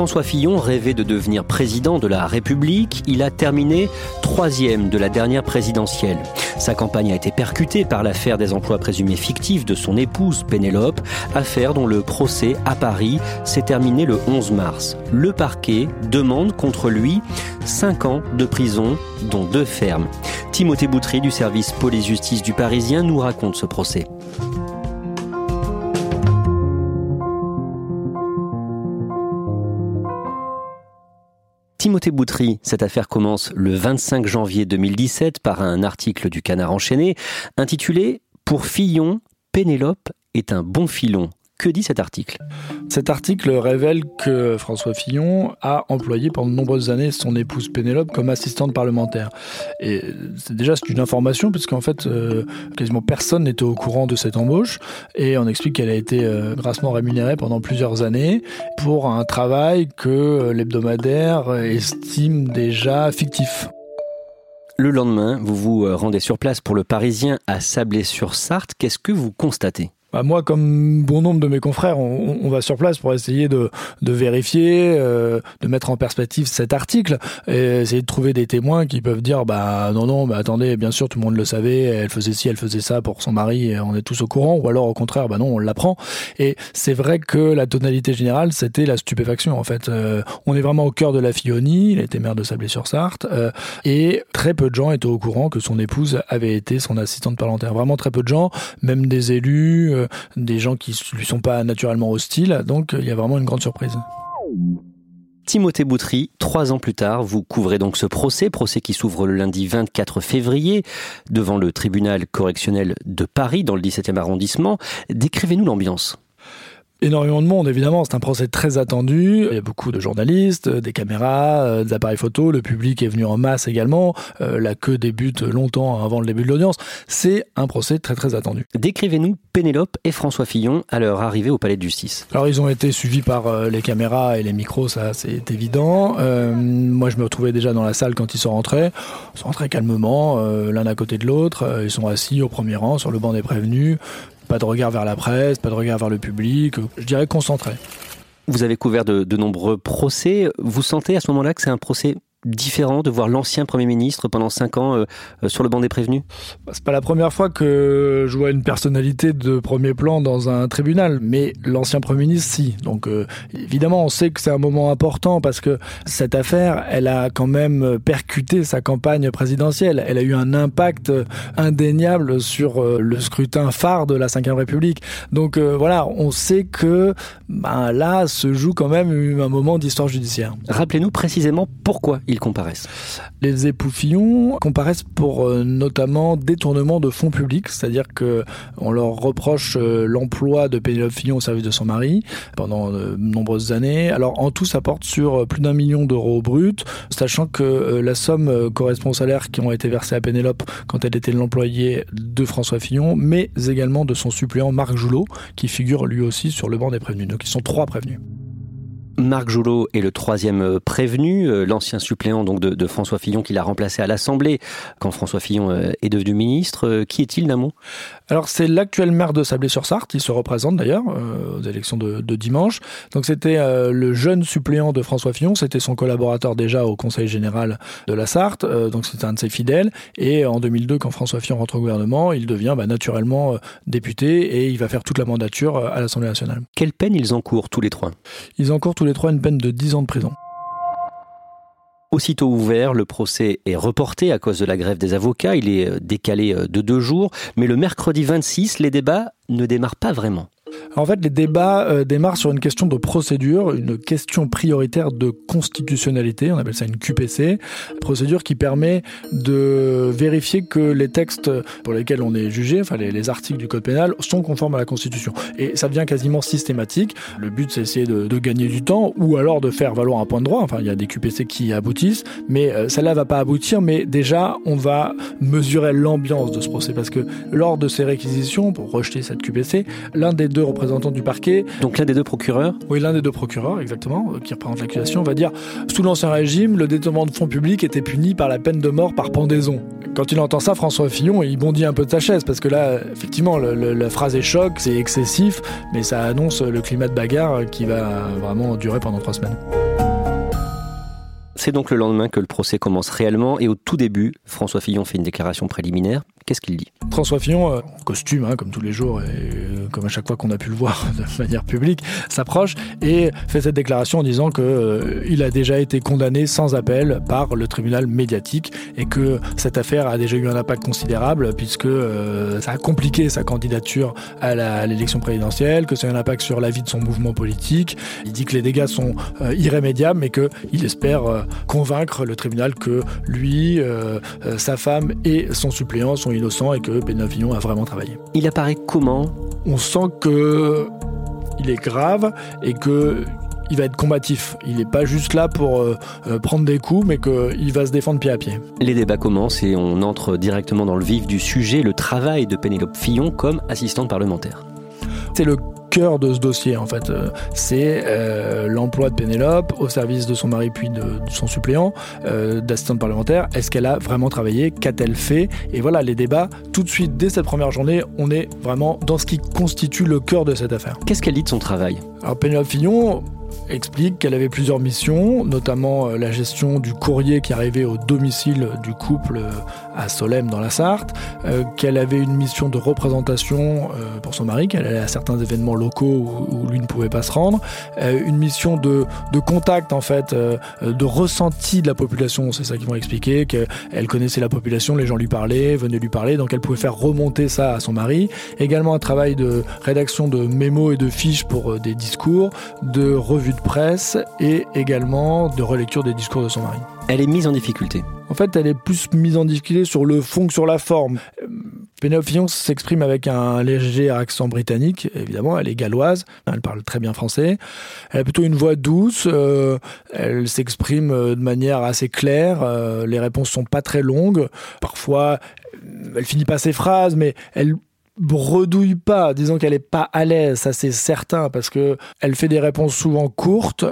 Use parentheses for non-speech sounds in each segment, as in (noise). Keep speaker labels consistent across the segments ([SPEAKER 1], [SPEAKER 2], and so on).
[SPEAKER 1] François Fillon rêvait de devenir président de la République. Il a terminé troisième de la dernière présidentielle. Sa campagne a été percutée par l'affaire des emplois présumés fictifs de son épouse Pénélope, affaire dont le procès à Paris s'est terminé le 11 mars. Le parquet demande contre lui 5 ans de prison, dont deux fermes. Timothée Boutry du service police-justice du Parisien nous raconte ce procès. Timothée Boutry, cette affaire commence le 25 janvier 2017 par un article du Canard enchaîné intitulé Pour Fillon, Pénélope est un bon filon. Que dit cet article?
[SPEAKER 2] Cet article révèle que François Fillon a employé pendant de nombreuses années son épouse Pénélope comme assistante parlementaire. Et c'est déjà c'est une information puisqu'en fait euh, quasiment personne n'était au courant de cette embauche et on explique qu'elle a été euh, grassement rémunérée pendant plusieurs années pour un travail que l'hebdomadaire estime déjà fictif.
[SPEAKER 1] Le lendemain, vous vous euh, rendez sur place pour le Parisien à Sablé-sur-Sarthe. Qu'est-ce que vous constatez?
[SPEAKER 2] Bah moi, comme bon nombre de mes confrères, on, on va sur place pour essayer de, de vérifier, euh, de mettre en perspective cet article et essayer de trouver des témoins qui peuvent dire bah non non, mais attendez, bien sûr tout le monde le savait, elle faisait ci, elle faisait ça pour son mari, on est tous au courant, ou alors au contraire, bah non, on l'apprend. Et c'est vrai que la tonalité générale, c'était la stupéfaction en fait. Euh, on est vraiment au cœur de la Fionie, il était maire de Sablé-sur-Sarthe, euh, et très peu de gens étaient au courant que son épouse avait été son assistante parlementaire. Vraiment très peu de gens, même des élus des gens qui lui sont pas naturellement hostiles. Donc il y a vraiment une grande surprise.
[SPEAKER 1] Timothée Boutry, trois ans plus tard, vous couvrez donc ce procès, procès qui s'ouvre le lundi 24 février devant le tribunal correctionnel de Paris dans le 17e arrondissement. Décrivez-nous l'ambiance
[SPEAKER 2] énormément de monde, évidemment. C'est un procès très attendu. Il y a beaucoup de journalistes, des caméras, euh, des appareils photo. Le public est venu en masse également. Euh, la queue débute longtemps avant le début de l'audience. C'est un procès très très attendu.
[SPEAKER 1] Décrivez-nous Pénélope et François Fillon à leur arrivée au palais de justice.
[SPEAKER 2] Alors ils ont été suivis par euh, les caméras et les micros, ça c'est évident. Euh, moi je me retrouvais déjà dans la salle quand ils sont rentrés. Ils sont rentrés calmement, euh, l'un à côté de l'autre. Euh, Ils sont assis au premier rang sur le banc des prévenus. Pas de regard vers la presse, pas de regard vers le public. Je dirais concentré.
[SPEAKER 1] Vous avez couvert de, de nombreux procès. Vous sentez à ce moment-là que c'est un procès différent de voir l'ancien Premier ministre pendant cinq ans euh, euh, sur le banc des prévenus?
[SPEAKER 2] Bah, C'est pas la première fois que je vois une personnalité de premier plan dans un tribunal, mais l'ancien Premier ministre, si. Donc euh, évidemment, on sait que c'est un moment important parce que cette affaire, elle a quand même percuté sa campagne présidentielle. Elle a eu un impact indéniable sur le scrutin phare de la Ve République. Donc voilà, on sait que ben, là se joue quand même un moment d'histoire judiciaire.
[SPEAKER 1] Rappelez-nous précisément pourquoi ils comparaissent.
[SPEAKER 2] Les époux Fillon comparaissent pour euh, notamment détournement de fonds publics, c'est-à-dire que on leur reproche euh, l'emploi de Pénélope Fillon au service de son mari pendant de nombreuses années. Alors en tout, ça porte sur euh, plus d'un million d'euros bruts, sachant que euh, la somme euh, correspond aux salaires qui ont été versés à Pénélope quand elle était l'employé de François Fillon, mais également de son suppléant Marc Joulot, qui figure lui aussi sur le banc des prévenus. Donc ils sont trois prévenus.
[SPEAKER 1] Marc Joulot est le troisième euh, prévenu, euh, l'ancien suppléant donc de, François Fillon qui l'a remplacé à l'Assemblée quand François Fillon euh, est devenu ministre. Qui est-il, Namon
[SPEAKER 2] Alors c'est l'actuel maire de Sablé-sur-Sarthe, il se représente d'ailleurs aux élections de, dimanche. Donc c'était le jeune suppléant de François Fillon, c'était son collaborateur déjà au Conseil général de la Sarthe, donc c'était un de ses fidèles. Et en 2002, quand François Fillon rentre au gouvernement, il devient bah, naturellement député et il va faire toute la mandature à l'Assemblée nationale.
[SPEAKER 1] Quelle peine ils encourent tous les trois?
[SPEAKER 2] Ils encourent tous les trois une peine de 10 ans de prison.
[SPEAKER 1] Aussitôt ouvert, le procès est reporté à cause de la grève des avocats. Il est euh, décalé euh, de deux jours. Mais le mercredi 26, les débats ne démarrent pas vraiment.
[SPEAKER 2] En fait, les débats euh, démarrent sur une question de procédure, une question prioritaire de constitutionnalité, on appelle ça une QPC, procédure qui permet de vérifier que les textes pour lesquels on est jugé, enfin les, articles du code pénal, sont conformes à la Constitution. Et ça devient quasiment systématique. Le but, c'est essayer de, gagner du temps ou alors de faire valoir un point de droit. Enfin, il y a des QPC qui aboutissent, mais euh, celle-là va pas aboutir. Mais déjà, on va mesurer l'ambiance de ce procès parce que lors de ces réquisitions, pour rejeter cette QPC, l'un des deux représentant du parquet.
[SPEAKER 1] Donc l'un des deux procureurs
[SPEAKER 2] Oui, l'un des deux procureurs, exactement, qui représente l'accusation, va dire sous l'Ancien Régime, le détournement de fonds publics était puni par la peine de mort par pendaison. Quand il entend ça, François Fillon, il bondit un peu de sa chaise, parce que là, effectivement, la phrase est choc, c'est excessif, mais ça annonce le climat de bagarre qui va vraiment durer pendant trois semaines.
[SPEAKER 1] C'est donc le lendemain que le procès commence réellement et au tout début, François Fillon fait une déclaration préliminaire. Qu'est-ce qu'il dit
[SPEAKER 2] François Fillon, euh, en costume, hein, comme tous les jours, et euh, comme à chaque fois qu'on a pu le voir (laughs) de manière publique, s'approche et fait cette déclaration en disant que euh, a déjà été condamné sans appel par le tribunal médiatique et que cette affaire a déjà eu un impact considérable puisque ça a compliqué sa candidature à l'élection présidentielle, que c'est un impact sur la vie de son mouvement politique. Il dit que les dégâts sont irrémédiables, mais qu'il espère convaincre le tribunal que lui, sa femme et son suppléant sont innocent et que Benoît Fillon a vraiment travaillé.
[SPEAKER 1] Il apparaît comment?
[SPEAKER 2] On sent que il est grave et que il va être combatif. Il n'est pas juste là pour euh, euh, prendre des coups, mais qu'il va se défendre pied à pied.
[SPEAKER 1] Les débats commencent et on entre directement dans le vif du sujet, le travail de Pénélope Fillon comme assistante parlementaire.
[SPEAKER 2] C'est le cœur de ce dossier en fait. Euh, c'est euh, l'emploi de Pénélope au service de son mari puis de, son suppléant euh, d'assistante parlementaire. Est-ce qu'elle a vraiment travaillé? Qu'a-t-elle fait? Et voilà les débats. Tout de suite, dès cette première journée, on est vraiment dans ce qui constitue le cœur de cette affaire.
[SPEAKER 1] Qu'est-ce qu'elle dit de son travail?
[SPEAKER 2] Alors Pénélope Fillon, explique qu'elle avait plusieurs missions, notamment euh, la gestion du courrier qui arrivait au domicile du couple euh, à Solem dans la Sarthe, euh, qu'elle avait une mission de représentation pour son mari, qu'elle allait à certains événements locaux où, lui ne pouvait pas se rendre, une mission de, de contact en fait, de ressenti de la population, c'est ça qu'ils vont expliquer, qu'elle connaissait la population, les gens lui parlaient, venaient lui parler, donc elle pouvait faire remonter ça à son mari. Également un travail de rédaction de mémos et de fiches pour des discours, de revues de presse et également de relecture des discours de son mari.
[SPEAKER 1] Elle est mise en difficulté.
[SPEAKER 2] En fait, elle est plus mise en difficulté sur le fond que sur la forme. Pénélope Fillon s'exprime avec un léger accent britannique, évidemment, elle est galloise, elle parle très bien français. Elle a plutôt une voix douce, euh, elle s'exprime euh, de manière assez claire, euh, les réponses sont pas très longues. Parfois, elle finit pas ses phrases, mais elle redouille pas, disons qu'elle est pas à l'aise, ça c'est certain, parce que elle fait des réponses souvent courtes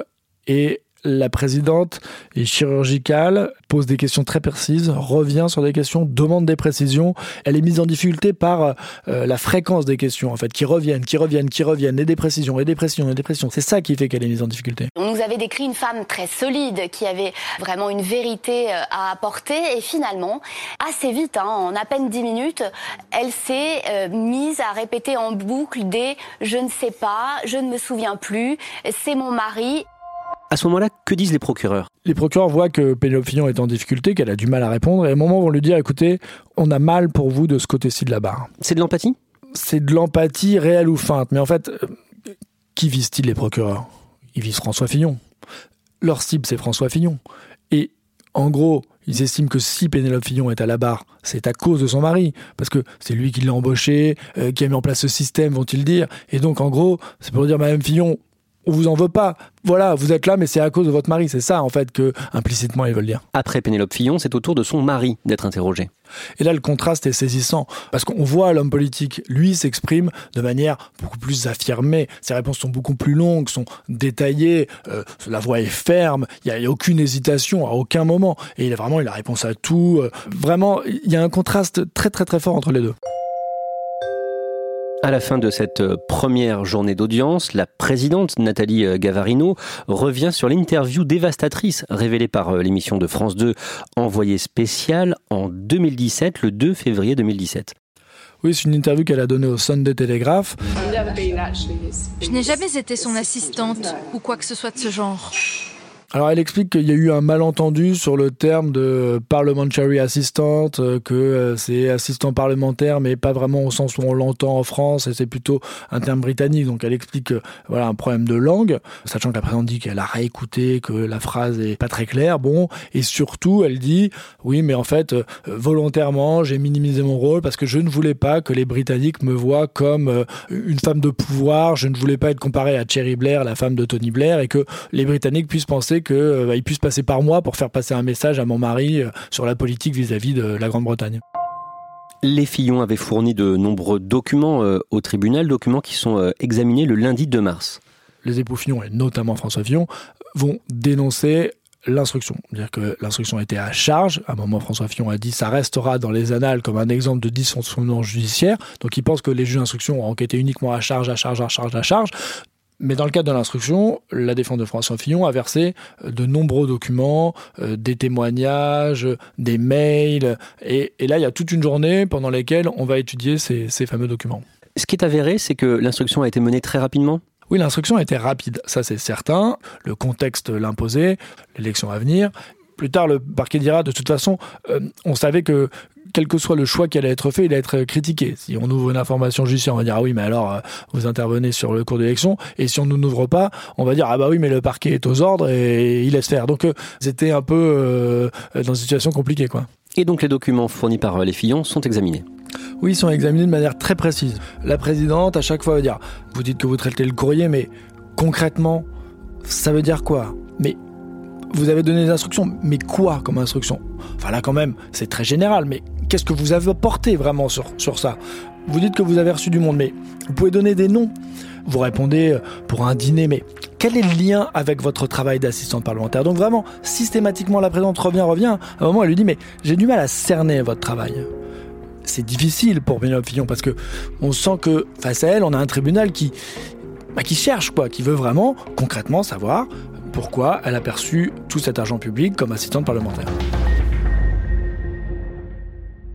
[SPEAKER 2] et la présidente est chirurgicale, pose des questions très précises, revient sur des questions, demande des précisions. Elle est mise en difficulté par euh, la fréquence des questions, en fait, qui reviennent, qui reviennent, qui reviennent, et des précisions, et des précisions, et des précisions. C'est ça qui fait qu'elle est mise en difficulté.
[SPEAKER 3] On nous avait décrit une femme très solide, qui avait vraiment une vérité euh, à apporter, et finalement, assez vite, hein, en à peine dix minutes, elle s'est euh, mise à répéter en boucle des « je ne sais pas, je ne me souviens plus, c'est mon mari ».
[SPEAKER 1] À ce moment-là, que disent les procureurs?
[SPEAKER 2] Les procureurs voient que Pénélope Fillon est en difficulté, qu'elle a du mal à répondre, et à un moment, vont lui dire écoutez, on a mal pour vous de ce côté-ci de la barre.
[SPEAKER 1] C'est de l'empathie?
[SPEAKER 2] C'est de l'empathie réelle ou feinte. Mais en fait, euh, qui visent-ils les procureurs? Ils visent François Fillon. Leur cible, c'est François Fillon. Et en gros, ils estiment que si Pénélope Fillon est à la barre, c'est à cause de son mari, parce que c'est lui qui l'a embauché, euh, qui a mis en place ce système, vont-ils dire. Et donc, en gros, c'est pour dire, Madame Fillon, on vous en veut pas. Voilà, vous êtes là, mais c'est à cause de votre mari. C'est ça, en fait, que implicitement ils veulent dire.
[SPEAKER 1] Après Pénélope Fillon, c'est au tour de son mari d'être interrogé.
[SPEAKER 2] Et là, le contraste est saisissant parce qu'on voit l'homme politique, lui, s'exprime de manière beaucoup plus affirmée. Ses réponses sont beaucoup plus longues, sont détaillées. Euh, la voix est ferme. Il n'y a, aucune hésitation à aucun moment. Et il a vraiment, il a réponse à tout. Euh, vraiment, il y a un contraste très, très, très fort entre les deux.
[SPEAKER 1] À la fin de cette euh, première journée d'audience, la présidente Nathalie euh, Gavarino revient sur l'interview dévastatrice révélée par euh, l'émission de France 2 Envoyé spécial en 2017, le 2 février 2017.
[SPEAKER 2] Oui, c'est une interview qu'elle a donnée au Sunday Telegraph.
[SPEAKER 4] Je n'ai jamais été son assistante ou quoi que ce soit de ce genre.
[SPEAKER 2] Alors elle explique qu'il y a eu un malentendu sur le terme de parliamentary assistant, euh, que euh, c'est assistant parlementaire, mais pas vraiment au sens où on l'entend en France, et c'est plutôt un terme britannique. Donc elle explique voilà un problème de langue, sachant que la présidente dit qu'elle a réécouté, que la phrase est pas très claire. Bon, et surtout elle dit oui, mais en fait euh, volontairement j'ai minimisé mon rôle parce que je ne voulais pas que les Britanniques me voient comme une femme de pouvoir. Je ne voulais pas être comparé à Cherry Blair, la femme de Tony Blair, et que les Britanniques puissent penser qu'il euh, puisse passer par moi pour faire passer un message à mon mari euh, sur la politique vis-à-vis de la Grande-Bretagne.
[SPEAKER 1] Les Fillon avaient fourni de nombreux documents euh, au tribunal, documents qui sont examinés le lundi 2 mars.
[SPEAKER 2] Les époux Fillon, et notamment François Fillon, vont dénoncer l'instruction. C'est-à-dire que l'instruction était à charge. À un moment, François Fillon a dit ça restera dans les annales comme un exemple de dysfonctionnement judiciaire. Donc il pense que les juges d'instruction ont enquêté uniquement à charge, à charge, à charge, à charge. Mais dans le cadre de l'instruction, la défense de François Fillon a versé euh, de nombreux documents, euh, des témoignages, des mails, et, là, il y a toute une journée pendant laquelle on va étudier ces, ces fameux documents.
[SPEAKER 1] Ce qui est avéré, c'est que l'instruction a été menée très rapidement?
[SPEAKER 2] Oui, l'instruction a été rapide, ça c'est certain. Le contexte l'imposait, l'élection à venir. Plus tard, le parquet dira de toute façon, euh, on savait que quel que soit le choix qui allait être fait, il allait être critiqué. Si on ouvre une information judiciaire, on va dire ah oui, mais alors euh, vous intervenez sur le cours d'élection. Et si on ne nous ouvre pas, on va dire ah bah oui, mais le parquet est aux ordres et il laisse faire. Donc euh, c'était un peu euh, dans une situation compliquée, quoi.
[SPEAKER 1] Et donc les documents fournis par les Fillons sont examinés.
[SPEAKER 2] Oui, ils sont examinés de manière très précise. La présidente, à chaque fois, va dire Vous dites que vous traitez le courrier, mais concrètement, ça veut dire quoi? Mais vous avez donné des instructions, mais quoi comme instruction? Enfin là, quand même, c'est très général, mais qu'est-ce que vous avez apporté vraiment sur, sur ça? Vous dites que vous avez reçu du monde, mais vous pouvez donner des noms. Vous répondez euh, pour un dîner, mais quel est le lien avec votre travail d'assistante parlementaire? Donc vraiment, systématiquement, la présidente revient, revient. À un moment, elle lui dit, mais j'ai du mal à cerner votre travail. C'est difficile pour Pénélope Fillon parce que on sent que face à elle, on a un tribunal qui, bah, qui cherche, quoi, qui veut vraiment concrètement savoir pourquoi elle a perçu tout cet argent public comme assistante parlementaire.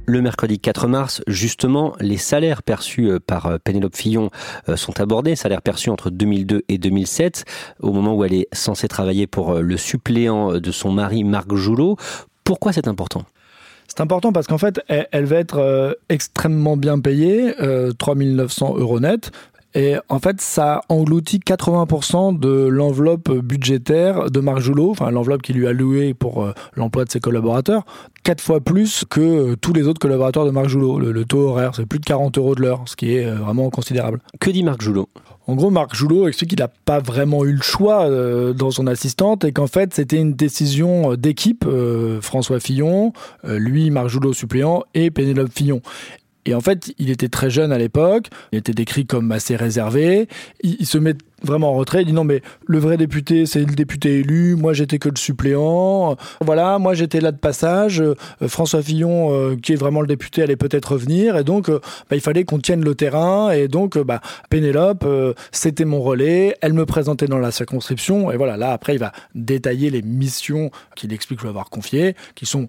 [SPEAKER 1] Le mercredi 4 mars, justement, les salaires perçus euh, par euh, Pénélope Fillon euh, sont abordés, salaires perçus entre 2002 et 2007, au moment où elle est censée travailler pour le suppléant de son mari Marc Joulot. Pourquoi c'est important?
[SPEAKER 2] C'est important parce qu'en fait, elle, va être extrêmement bien payée, 3900 euros net, et en fait, ça engloutit 80% de l'enveloppe budgétaire de Marc Joulot, enfin l'enveloppe qu'il lui a louée pour euh, l'emploi de ses collaborateurs, quatre fois plus que euh, tous les autres collaborateurs de Marc Joulot. Le, taux horaire, c'est plus de 40 euros de l'heure, ce qui est euh, vraiment considérable.
[SPEAKER 1] Que dit Marc Joulot?
[SPEAKER 2] En gros, Marc Joulot explique qu'il n'a pas vraiment eu le choix dans son assistante et qu'en fait, c'était une décision d'équipe. François Fillon, lui, Marc Joulot suppléant et Pénélope Fillon. Et en fait, il était très jeune à l'époque, il était décrit comme assez réservé, il, se met vraiment en retrait, il dit non mais le vrai député c'est le député élu, moi j'étais que le suppléant, voilà, moi j'étais là de passage, euh, François Fillon euh, qui est vraiment le député allait peut-être revenir. Et donc euh, bah, il fallait qu'on tienne le terrain. Et donc bah, Pénélope c'était mon relais, elle me présentait dans la circonscription. Et voilà, là après il va détailler les missions qu'il explique lui avoir confiées, qui sont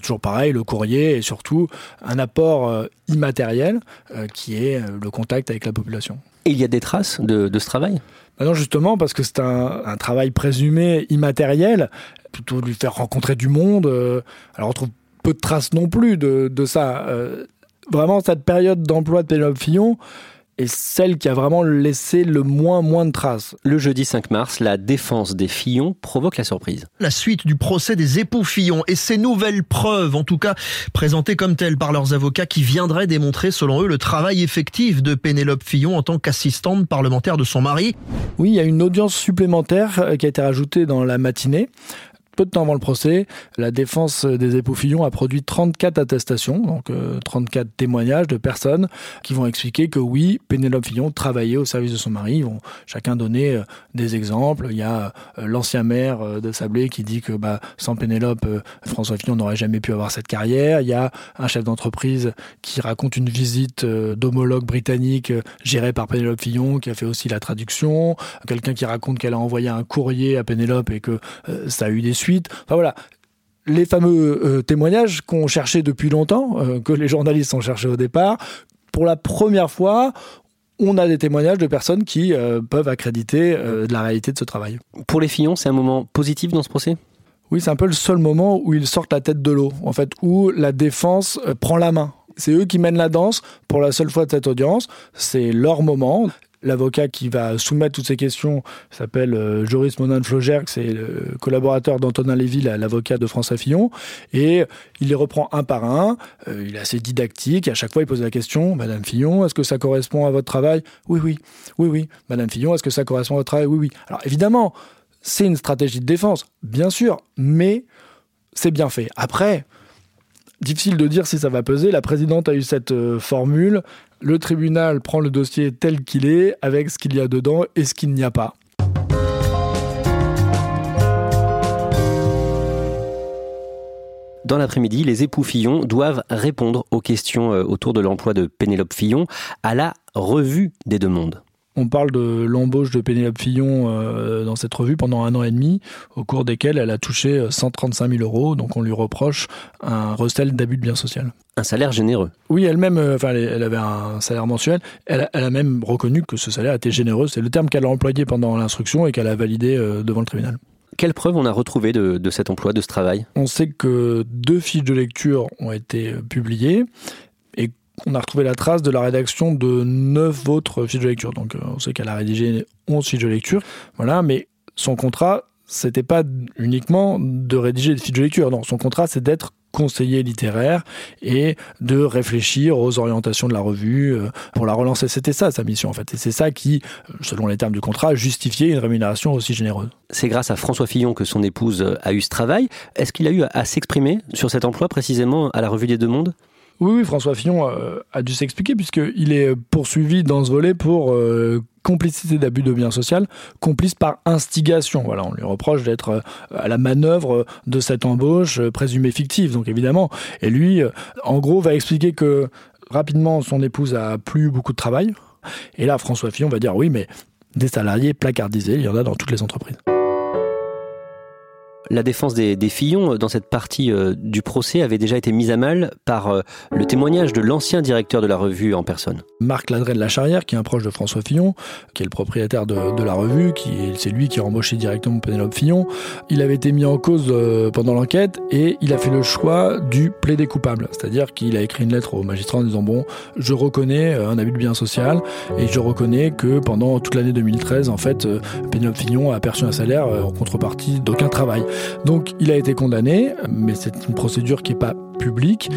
[SPEAKER 2] toujours pareil, le courrier et surtout un apport euh, immatériel euh, qui est euh, le contact avec la population.
[SPEAKER 1] Et il y a des traces de, ce travail?
[SPEAKER 2] Bah Non, justement, parce que c'est un, travail présumé immatériel, plutôt de lui faire rencontrer du monde. alors on trouve peu de traces non plus de, ça. vraiment, cette période d'emploi de Pénélope Fillon est celle qui a vraiment laissé le moins moins de traces.
[SPEAKER 1] Le jeudi 5 mars, la défense des Fillon provoque la surprise.
[SPEAKER 5] La suite du procès des époux Fillon et ces nouvelles preuves, en tout cas présentées comme telles par leurs avocats, qui viendraient démontrer, selon eux, le travail effectif de Pénélope Fillon en tant qu'assistante parlementaire de son mari.
[SPEAKER 2] Oui, il y a une audience supplémentaire euh, qui a été rajoutée dans la matinée peu de temps avant le procès, la défense des époux Fillon a produit 34 attestations, donc 34 euh, témoignages de personnes qui vont expliquer que oui, Pénélope Fillon travaillait au service de son mari. Ils vont chacun donner euh, des exemples. Il y a euh, l'ancien maire de Sablé qui dit que bah, sans Pénélope, François Fillon n'aurait jamais pu avoir cette carrière. Il y a un chef d'entreprise qui raconte une visite d'homologue britannique gérée par Pénélope Fillon qui a fait aussi la traduction. Quelqu'un qui raconte qu'elle a envoyé un courrier à Pénélope et que ça a eu des suite. Enfin voilà, les fameux euh, témoignages qu'on cherchait depuis longtemps, euh, que les journalistes ont cherché au départ, pour la première fois, on a des témoignages de personnes qui euh, peuvent accréditer de la réalité de ce travail.
[SPEAKER 1] Pour les Fillons, c'est un moment positif dans ce procès?
[SPEAKER 2] Oui, c'est un peu le seul moment où ils sortent la tête de l'eau, en fait, où la défense prend la main. C'est eux qui mènent la danse pour la seule fois de cette audience. C'est leur moment. L'avocat qui va soumettre toutes ces questions s'appelle euh, Joris Monin Flogerc, c'est le collaborateur d'Antonin Lévy, l'avocat de François Fillon, et il les reprend un par un. Euh, il est assez didactique. à chaque fois, il pose la question Madame Fillon, est-ce que ça correspond à votre travail? Oui, oui, oui, oui. Madame Fillon, est-ce que ça correspond à votre travail? Oui, oui. Alors évidemment, c'est une stratégie de défense, bien sûr, mais c'est bien fait. Après, difficile de dire si ça va peser. La présidente a eu cette euh, formule le tribunal prend le dossier tel qu'il est, avec ce qu'il y a dedans et ce qu'il n'y a pas.
[SPEAKER 1] Dans l'après-midi, les époux Fillon doivent répondre aux questions euh, autour de l'emploi de Pénélope Fillon à la revue des deux mondes.
[SPEAKER 2] On parle de l'embauche de Pénélope Fillon euh, dans cette revue pendant un an et demi, au cours desquels elle a touché 135 euh, 000 euros. Donc on lui reproche un recel d'abus de biens social.
[SPEAKER 1] Un salaire généreux.
[SPEAKER 2] Oui, elle-même, euh, enfin, elle avait un salaire mensuel. Elle, a même reconnu que ce salaire était généreux. C'est le terme qu'elle a employé pendant l'instruction et qu'elle a validé devant le tribunal.
[SPEAKER 1] Quelles preuves on a retrouvées de, de cet emploi, de ce travail?
[SPEAKER 2] On sait que deux fiches de lecture ont été publiées on a retrouvé la trace de la rédaction de neuf autres fiches de lecture. Donc, euh, on sait qu'elle a rédigé 11 fiches de lecture. Voilà, mais son contrat, c'était pas uniquement de rédiger des fiches de lecture. Non, son contrat, c'est d'être conseiller littéraire et de réfléchir aux orientations de la revue euh, pour la relancer. C'était ça sa mission en fait. Et c'est ça qui, euh, selon les termes du contrat, justifiait une rémunération aussi généreuse.
[SPEAKER 1] C'est grâce à François Fillon que son épouse a eu ce travail. Est-ce qu'il a eu à s'exprimer sur cet emploi précisément à la revue des Deux Mondes?
[SPEAKER 2] Oui, François Fillon euh, a dû s'expliquer puisqu'il est poursuivi dans ce volet pour euh, complicité d'abus de biens social, complice par instigation. Voilà, on lui reproche d'être euh, à la manœuvre de cette embauche présumée fictive. Donc évidemment, et lui, en gros, va expliquer que rapidement son épouse a plus beaucoup de travail. Et là, François Fillon va dire oui, mais des salariés placardisés, il y en a dans toutes les entreprises
[SPEAKER 1] la défense des, Fillons euh, dans cette partie euh, du procès avait déjà été mise à mal par euh, le témoignage de l'ancien directeur de la revue en personne.
[SPEAKER 2] Marc Ladret de la Charrière, qui est un proche de François Fillon, qui est le propriétaire de, la revue, qui c'est lui qui a embauché directement Pénélope Fillon. Il avait été mis en cause pendant l'enquête et il a fait le choix du plaidé coupable, c'est-à-dire qu'il a écrit une lettre au magistrat en disant bon, je reconnais un abus de bien social et je reconnais que pendant toute l'année 2013, en fait, Pénélope Fillon a perçu un salaire en contrepartie d'aucun travail. Donc il a été condamné, mais c'est une procédure qui n'est pas publique.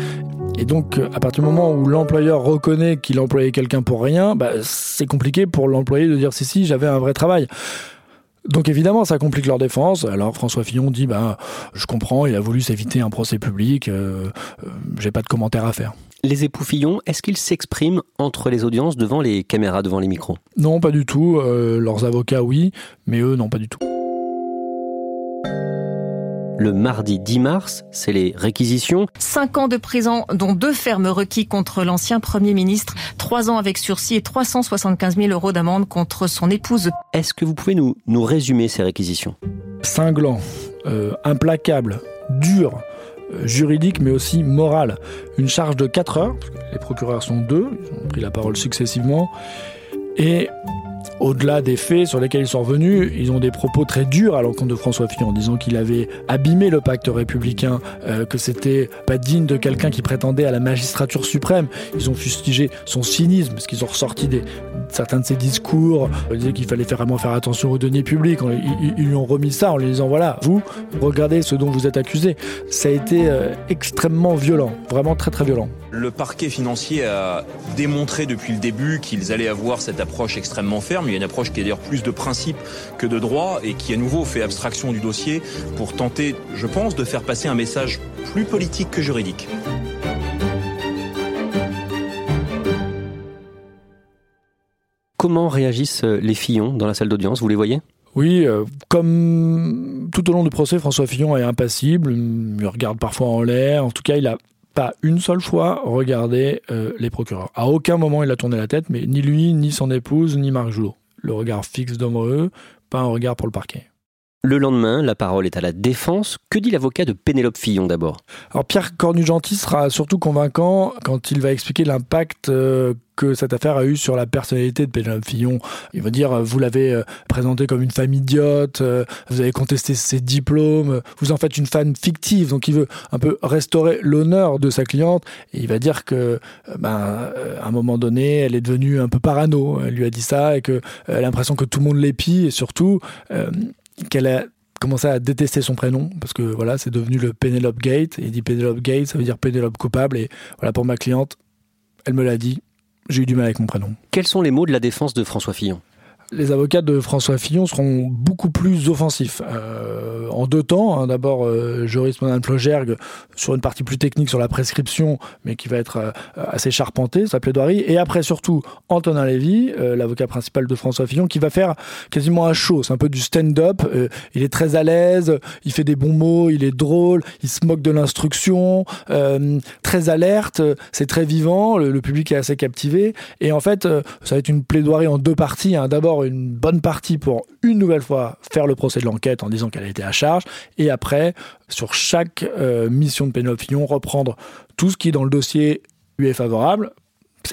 [SPEAKER 2] Et donc, à partir du moment où l'employeur reconnaît qu'il employait quelqu'un pour rien, bah, c'est compliqué pour l'employé de dire si, si, j'avais un vrai travail. Donc évidemment, ça complique leur défense. Alors François Fillon dit, bah, je comprends, il a voulu s'éviter un procès public, euh, euh, j'ai pas de commentaire à faire.
[SPEAKER 1] Les époux Fillon, est-ce qu'ils s'expriment entre les audiences devant les caméras, devant les micros?
[SPEAKER 2] Non, pas du tout. Euh, leurs avocats, oui, mais eux, non, pas du tout.
[SPEAKER 1] Le mardi 10 mars, c'est les réquisitions.
[SPEAKER 4] Cinq ans de prison, dont deux fermes requis contre l'ancien Premier ministre, trois ans avec sursis et 375 000 euros d'amende contre son épouse.
[SPEAKER 1] Est-ce que vous pouvez nous, nous résumer ces réquisitions?
[SPEAKER 2] Cinglant, euh, implacable, dur, euh, juridique mais aussi moral. Une charge de 4 heures, les procureurs sont deux, ils ont pris la parole successivement, et au-delà des faits sur lesquels ils sont revenus, ils ont des propos très durs à l'encontre de François Fillon en disant qu'il avait abîmé le pacte républicain, euh, que c'était pas digne de quelqu'un qui prétendait à la magistrature suprême. Ils ont fustigé son cynisme, parce qu'ils ont ressorti des, certains de ses discours, ils disaient qu'il fallait vraiment faire attention aux deniers publics. Ils, ils, lui ont remis ça en lui disant voilà, vous, regardez ce dont vous êtes accusé. Ça a été euh, extrêmement violent, vraiment très très violent.
[SPEAKER 6] Le parquet financier a démontré depuis le début qu'ils allaient avoir cette approche extrêmement ferme. Il y a une approche qui est d'ailleurs plus de principe que de droit et qui à nouveau fait abstraction du dossier pour tenter, je pense, de faire passer un message plus politique que juridique.
[SPEAKER 1] Comment réagissent les Fillons dans la salle d'audience? Vous les voyez?
[SPEAKER 2] Oui, euh, comme tout au long du procès, François Fillon est impassible, il regarde parfois en l'air, en tout cas il a pas une seule fois regardé euh, les procureurs. À aucun moment il a tourné la tête, mais ni lui, ni son épouse, ni Marc Joulot. Le regard fixe devant pas un regard pour le parquet.
[SPEAKER 1] Le lendemain, la parole est à la défense. Que dit l'avocat de Pénélope Fillon d'abord?
[SPEAKER 2] Alors Pierre Cornu-Gentil sera surtout convaincant quand il va expliquer l'impact euh, que cette affaire a eu sur la personnalité de Pénélope Fillon. Il va dire, vous l'avez euh, présenté comme une femme idiote, euh, vous avez contesté ses diplômes, vous en faites une fan fictive. Donc il veut un peu restaurer l'honneur de sa cliente. Et il va dire que, ben, à un moment donné, elle est devenue un peu parano. Elle lui a dit ça et que elle a l'impression que tout le monde l'épie et surtout qu'elle a commencé à détester son prénom parce que voilà, c'est devenu le Penelope Gate. Il dit Penelope Gate, ça veut dire Penelope coupable. Et voilà, pour ma cliente, elle me l'a dit. J'ai eu du mal avec mon prénom.
[SPEAKER 1] Quels sont les mots de la défense de François Fillon?
[SPEAKER 2] Les avocats de François Fillon seront beaucoup plus offensifs. Euh, en deux temps, hein. d'abord euh, Joris Monan-Flogergue sur une partie plus technique sur la prescription, mais qui va être euh, assez charpenté, sa plaidoirie, et après surtout Antonin Lévy, euh, l'avocat principal de François Fillon, qui va faire quasiment un show, c'est un peu du stand-up, il est très à l'aise, il fait des bons mots, il est drôle, il se moque de l'instruction, très alerte, c'est très vivant, le, le, public est assez captivé, et en fait, ça va être une plaidoirie en deux parties, hein. d'abord une bonne partie pour une nouvelle fois faire le procès de l'enquête en disant qu'elle a été à charge, et après, sur chaque euh, mission de Pénélope Fillon, reprendre tout ce qui dans le dossier lui est favorable,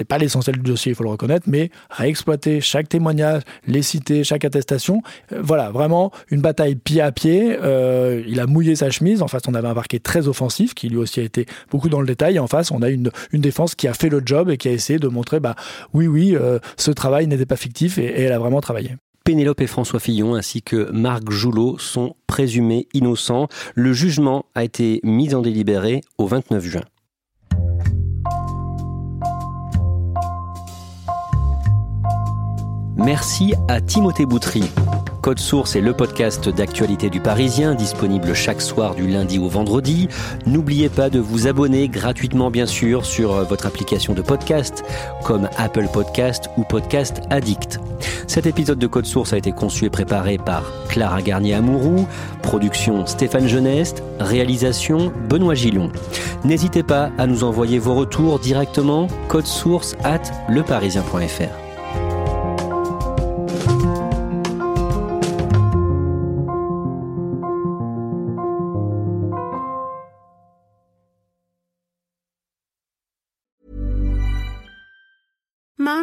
[SPEAKER 2] c'est pas l'essentiel du dossier, il faut le reconnaître, mais réexploiter chaque témoignage, les citer, chaque attestation. Euh, voilà, vraiment une bataille pied à pied. Euh, il a mouillé sa chemise. En face, on avait un parquet très offensif qui lui aussi a été beaucoup dans le détail. En face, on a une, une défense qui a fait le job et qui a essayé de montrer, bah oui, oui, euh, ce travail n'était pas fictif et, et elle a vraiment travaillé.
[SPEAKER 1] Pénélope et François Fillon ainsi que Marc Joulot sont présumés innocents. Le jugement a été mis en délibéré au 29 juin. Merci à Timothée Boutry. Code Source est le podcast d'actualité du Parisien, disponible chaque soir du lundi au vendredi. N'oubliez pas de vous abonner gratuitement, bien sûr, sur votre application de podcast, comme Apple Podcast ou Podcast Addict. Cet épisode de Code Source a été conçu et préparé par Clara Garnier-Amouroux, production Stéphane Geneste, réalisation Benoît Gillon. N'hésitez pas à nous envoyer vos retours directement, source at leparisien.fr.